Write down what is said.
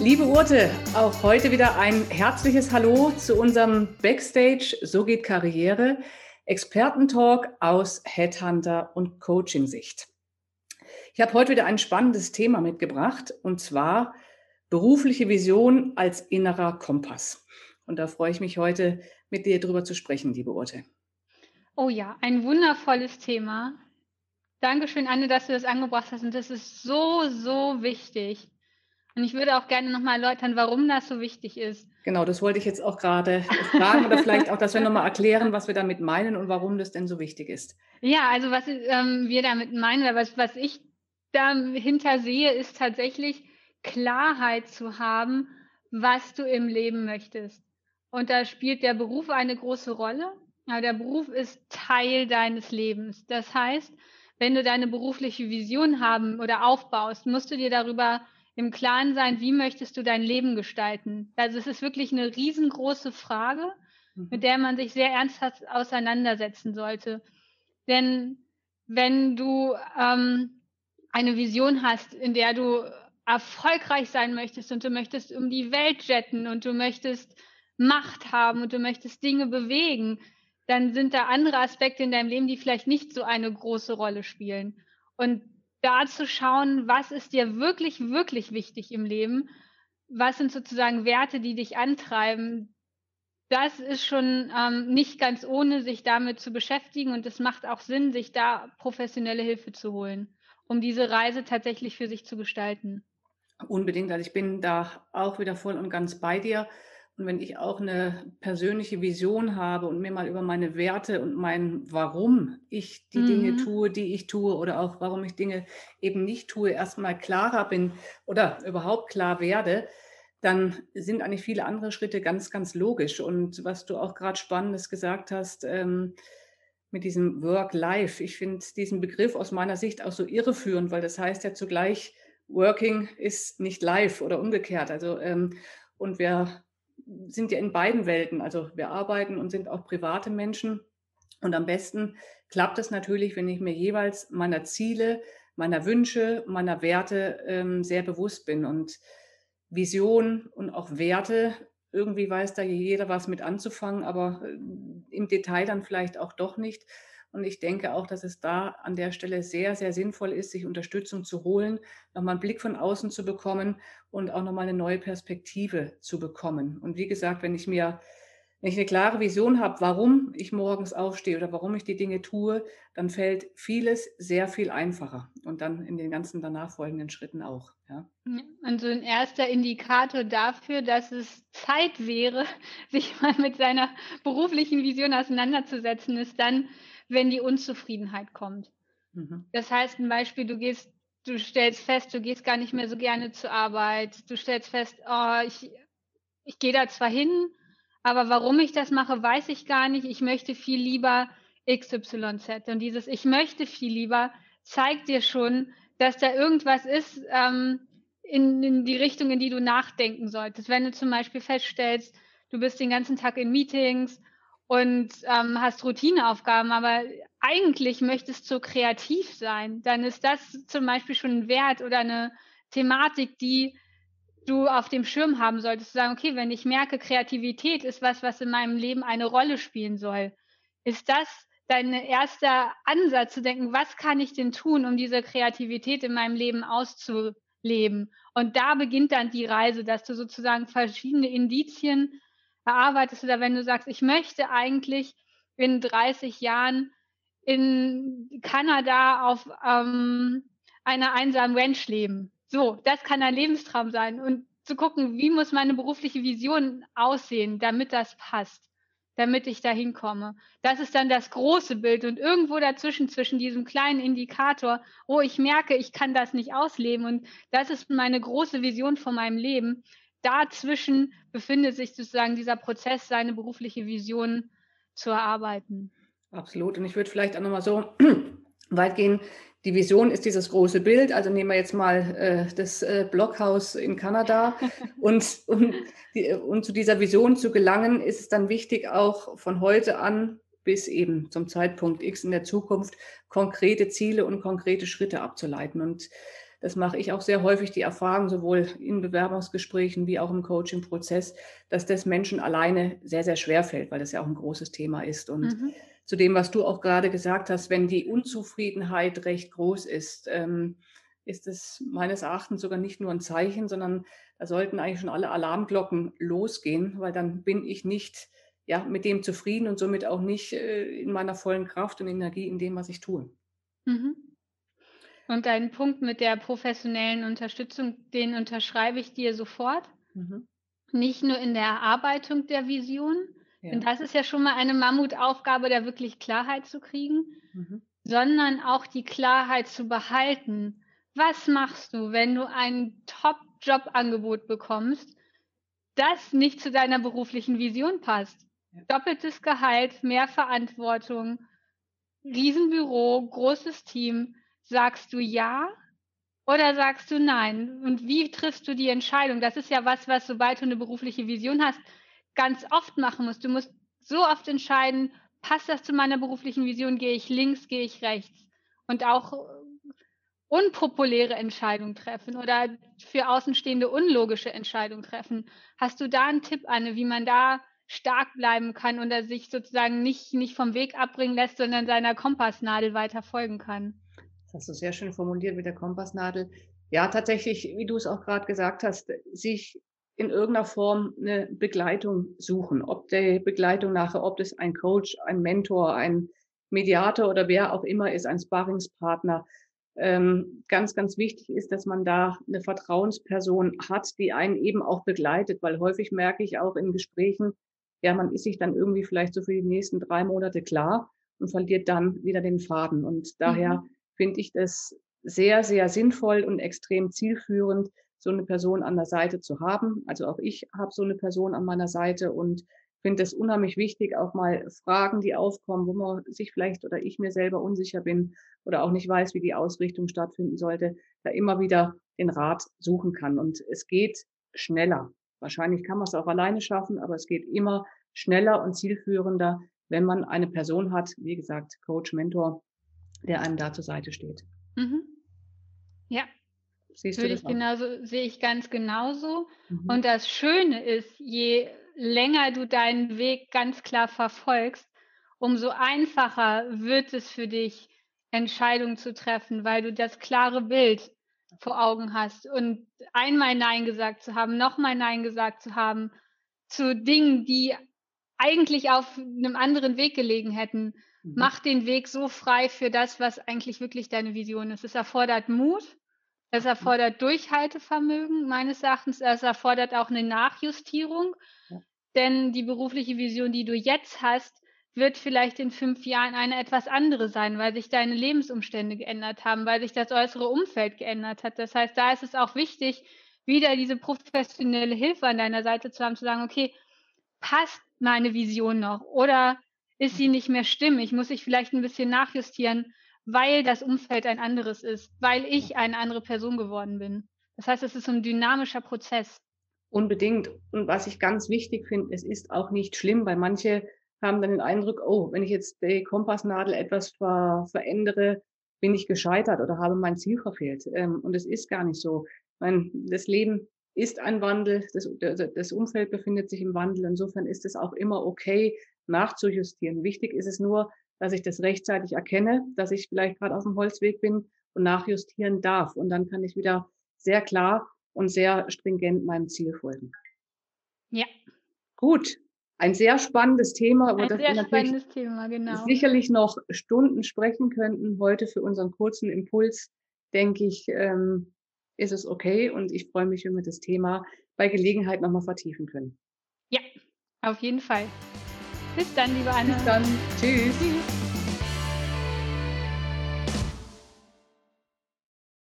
Liebe Urte, auch heute wieder ein herzliches Hallo zu unserem Backstage So geht Karriere Expertentalk aus Headhunter und Coaching-Sicht. Ich habe heute wieder ein spannendes Thema mitgebracht und zwar berufliche Vision als innerer Kompass. Und da freue ich mich heute mit dir drüber zu sprechen, liebe Urte. Oh ja, ein wundervolles Thema. Dankeschön, Anne, dass du das angebracht hast. Und das ist so, so wichtig. Und ich würde auch gerne nochmal erläutern, warum das so wichtig ist. Genau, das wollte ich jetzt auch gerade fragen oder vielleicht auch, dass wir nochmal erklären, was wir damit meinen und warum das denn so wichtig ist. Ja, also was ähm, wir damit meinen oder was, was ich dahinter sehe, ist tatsächlich Klarheit zu haben, was du im Leben möchtest. Und da spielt der Beruf eine große Rolle. Ja, der Beruf ist Teil deines Lebens. Das heißt, wenn du deine berufliche Vision haben oder aufbaust, musst du dir darüber im Klaren sein, wie möchtest du dein Leben gestalten? Also es ist wirklich eine riesengroße Frage, mhm. mit der man sich sehr ernsthaft auseinandersetzen sollte. Denn wenn du ähm, eine Vision hast, in der du erfolgreich sein möchtest und du möchtest um die Welt jetten und du möchtest Macht haben und du möchtest Dinge bewegen, dann sind da andere Aspekte in deinem Leben, die vielleicht nicht so eine große Rolle spielen. Und da zu schauen, was ist dir wirklich, wirklich wichtig im Leben? Was sind sozusagen Werte, die dich antreiben? Das ist schon ähm, nicht ganz ohne, sich damit zu beschäftigen und es macht auch Sinn, sich da professionelle Hilfe zu holen, um diese Reise tatsächlich für sich zu gestalten. Unbedingt, also ich bin da auch wieder voll und ganz bei dir. Und wenn ich auch eine persönliche Vision habe und mir mal über meine Werte und mein Warum ich die mhm. Dinge tue, die ich tue oder auch warum ich Dinge eben nicht tue, erstmal klarer bin oder überhaupt klar werde, dann sind eigentlich viele andere Schritte ganz, ganz logisch. Und was du auch gerade Spannendes gesagt hast, ähm, mit diesem Work-Life, ich finde diesen Begriff aus meiner Sicht auch so irreführend, weil das heißt ja zugleich, Working ist nicht live oder umgekehrt. Also, ähm, und wir sind ja in beiden Welten. Also wir arbeiten und sind auch private Menschen. Und am besten klappt es natürlich, wenn ich mir jeweils meiner Ziele, meiner Wünsche, meiner Werte ähm, sehr bewusst bin. Und Vision und auch Werte, irgendwie weiß da jeder was mit anzufangen, aber äh, im Detail dann vielleicht auch doch nicht. Und ich denke auch, dass es da an der Stelle sehr, sehr sinnvoll ist, sich Unterstützung zu holen, nochmal einen Blick von außen zu bekommen und auch nochmal eine neue Perspektive zu bekommen. Und wie gesagt, wenn ich mir, wenn ich eine klare Vision habe, warum ich morgens aufstehe oder warum ich die Dinge tue, dann fällt vieles sehr viel einfacher und dann in den ganzen danach folgenden Schritten auch. Ja. Und so ein erster Indikator dafür, dass es Zeit wäre, sich mal mit seiner beruflichen Vision auseinanderzusetzen, ist dann, wenn die Unzufriedenheit kommt. Mhm. Das heißt ein Beispiel, du gehst, du stellst fest, du gehst gar nicht mehr so gerne zur Arbeit. Du stellst fest, oh, ich, ich gehe da zwar hin, aber warum ich das mache, weiß ich gar nicht. Ich möchte viel lieber XYZ. Und dieses Ich möchte viel lieber zeigt dir schon, dass da irgendwas ist ähm, in, in die Richtung, in die du nachdenken solltest. Wenn du zum Beispiel feststellst, du bist den ganzen Tag in Meetings und ähm, hast Routineaufgaben, aber eigentlich möchtest du kreativ sein, dann ist das zum Beispiel schon ein Wert oder eine Thematik, die du auf dem Schirm haben solltest. Zu sagen, okay, wenn ich merke, Kreativität ist was, was in meinem Leben eine Rolle spielen soll, ist das dein erster Ansatz zu denken, was kann ich denn tun, um diese Kreativität in meinem Leben auszuleben? Und da beginnt dann die Reise, dass du sozusagen verschiedene Indizien erarbeitest oder wenn du sagst, ich möchte eigentlich in 30 Jahren in Kanada auf ähm, einer einsamen Ranch leben. So, das kann ein Lebenstraum sein. Und zu gucken, wie muss meine berufliche Vision aussehen, damit das passt, damit ich da hinkomme. Das ist dann das große Bild. Und irgendwo dazwischen, zwischen diesem kleinen Indikator, oh, ich merke, ich kann das nicht ausleben. Und das ist meine große Vision von meinem Leben dazwischen befindet sich sozusagen dieser Prozess, seine berufliche Vision zu erarbeiten. Absolut. Und ich würde vielleicht auch nochmal so weit gehen. Die Vision ist dieses große Bild. Also nehmen wir jetzt mal äh, das äh, Blockhaus in Kanada. und, um, die, um zu dieser Vision zu gelangen, ist es dann wichtig, auch von heute an bis eben zum Zeitpunkt X in der Zukunft konkrete Ziele und konkrete Schritte abzuleiten. Und das mache ich auch sehr häufig, die Erfahrung sowohl in Bewerbungsgesprächen wie auch im Coaching-Prozess, dass das Menschen alleine sehr, sehr schwer fällt, weil das ja auch ein großes Thema ist. Und mhm. zu dem, was du auch gerade gesagt hast, wenn die Unzufriedenheit recht groß ist, ähm, ist es meines Erachtens sogar nicht nur ein Zeichen, sondern da sollten eigentlich schon alle Alarmglocken losgehen, weil dann bin ich nicht ja, mit dem zufrieden und somit auch nicht äh, in meiner vollen Kraft und Energie in dem, was ich tue. Mhm. Und deinen Punkt mit der professionellen Unterstützung, den unterschreibe ich dir sofort. Mhm. Nicht nur in der Erarbeitung der Vision, ja. denn das ist ja schon mal eine Mammutaufgabe, da wirklich Klarheit zu kriegen, mhm. sondern auch die Klarheit zu behalten. Was machst du, wenn du ein Top-Job-Angebot bekommst, das nicht zu deiner beruflichen Vision passt? Ja. Doppeltes Gehalt, mehr Verantwortung, Riesenbüro, großes Team Sagst du ja oder sagst du nein? Und wie triffst du die Entscheidung? Das ist ja was, was, sobald du eine berufliche Vision hast, ganz oft machen musst. Du musst so oft entscheiden, passt das zu meiner beruflichen Vision? Gehe ich links, gehe ich rechts? Und auch unpopuläre Entscheidungen treffen oder für Außenstehende unlogische Entscheidungen treffen. Hast du da einen Tipp, Anne, wie man da stark bleiben kann und er sich sozusagen nicht, nicht vom Weg abbringen lässt, sondern seiner Kompassnadel weiter folgen kann? Hast du sehr schön formuliert mit der Kompassnadel. Ja, tatsächlich, wie du es auch gerade gesagt hast, sich in irgendeiner Form eine Begleitung suchen. Ob der Begleitung nachher, ob das ein Coach, ein Mentor, ein Mediator oder wer auch immer ist, ein Sparringspartner. Ähm, ganz, ganz wichtig ist, dass man da eine Vertrauensperson hat, die einen eben auch begleitet, weil häufig merke ich auch in Gesprächen, ja, man ist sich dann irgendwie vielleicht so für die nächsten drei Monate klar und verliert dann wieder den Faden. Und daher mhm finde ich das sehr, sehr sinnvoll und extrem zielführend, so eine Person an der Seite zu haben. Also auch ich habe so eine Person an meiner Seite und finde es unheimlich wichtig, auch mal Fragen, die aufkommen, wo man sich vielleicht oder ich mir selber unsicher bin oder auch nicht weiß, wie die Ausrichtung stattfinden sollte, da immer wieder den Rat suchen kann. Und es geht schneller. Wahrscheinlich kann man es auch alleine schaffen, aber es geht immer schneller und zielführender, wenn man eine Person hat, wie gesagt, Coach, Mentor, der einem da zur Seite steht. Mhm. Ja. Siehst Würde ich genauso, sehe ich ganz genauso. Mhm. Und das Schöne ist, je länger du deinen Weg ganz klar verfolgst, umso einfacher wird es für dich, Entscheidungen zu treffen, weil du das klare Bild vor Augen hast. Und einmal Nein gesagt zu haben, nochmal Nein gesagt zu haben zu Dingen, die eigentlich auf einem anderen Weg gelegen hätten. Mach den Weg so frei für das, was eigentlich wirklich deine Vision ist. Es erfordert Mut, es mhm. erfordert Durchhaltevermögen meines Erachtens, es erfordert auch eine Nachjustierung, ja. denn die berufliche Vision, die du jetzt hast, wird vielleicht in fünf Jahren eine etwas andere sein, weil sich deine Lebensumstände geändert haben, weil sich das äußere Umfeld geändert hat. Das heißt, da ist es auch wichtig, wieder diese professionelle Hilfe an deiner Seite zu haben, zu sagen, okay, passt meine Vision noch? Oder ist sie nicht mehr stimmig, muss ich vielleicht ein bisschen nachjustieren, weil das Umfeld ein anderes ist, weil ich eine andere Person geworden bin. Das heißt, es ist so ein dynamischer Prozess. Unbedingt. Und was ich ganz wichtig finde, es ist auch nicht schlimm, weil manche haben dann den Eindruck, oh, wenn ich jetzt die Kompassnadel etwas ver verändere, bin ich gescheitert oder habe mein Ziel verfehlt. Ähm, und es ist gar nicht so. Mein, das Leben ist ein Wandel, das, das Umfeld befindet sich im Wandel. Insofern ist es auch immer okay, nachzujustieren. Wichtig ist es nur, dass ich das rechtzeitig erkenne, dass ich vielleicht gerade auf dem Holzweg bin und nachjustieren darf. Und dann kann ich wieder sehr klar und sehr stringent meinem Ziel folgen. Ja. Gut. Ein sehr spannendes Thema, über das wir natürlich Thema, genau. sicherlich noch Stunden sprechen könnten. Heute für unseren kurzen Impuls, denke ich, ähm, ist es okay. Und ich freue mich, wenn wir das Thema bei Gelegenheit nochmal vertiefen können. Ja, auf jeden Fall. Bis dann, liebe Anne. Bis dann. Tschüss. Tschüss.